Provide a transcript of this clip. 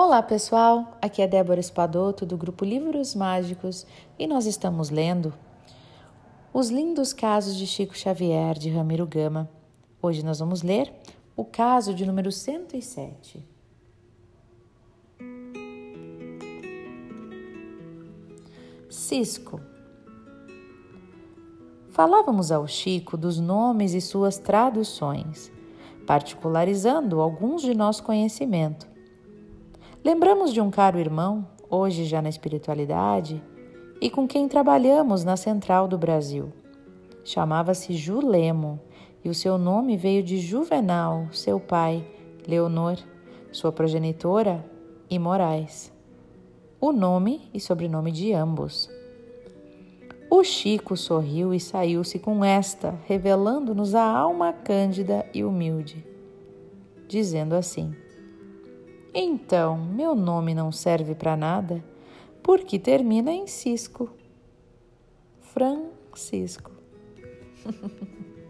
Olá pessoal, aqui é Débora Espadoto do grupo Livros Mágicos e nós estamos lendo Os Lindos Casos de Chico Xavier de Ramiro Gama. Hoje nós vamos ler o caso de número 107. Cisco. Falávamos ao Chico dos nomes e suas traduções, particularizando alguns de nosso conhecimento. Lembramos de um caro irmão, hoje já na espiritualidade, e com quem trabalhamos na Central do Brasil. Chamava-se Julemo e o seu nome veio de Juvenal, seu pai, Leonor, sua progenitora e Moraes. O nome e sobrenome de ambos. O Chico sorriu e saiu-se com esta, revelando-nos a alma cândida e humilde, dizendo assim: Então, meu nome não serve para nada, porque termina em Cisco. Francisco.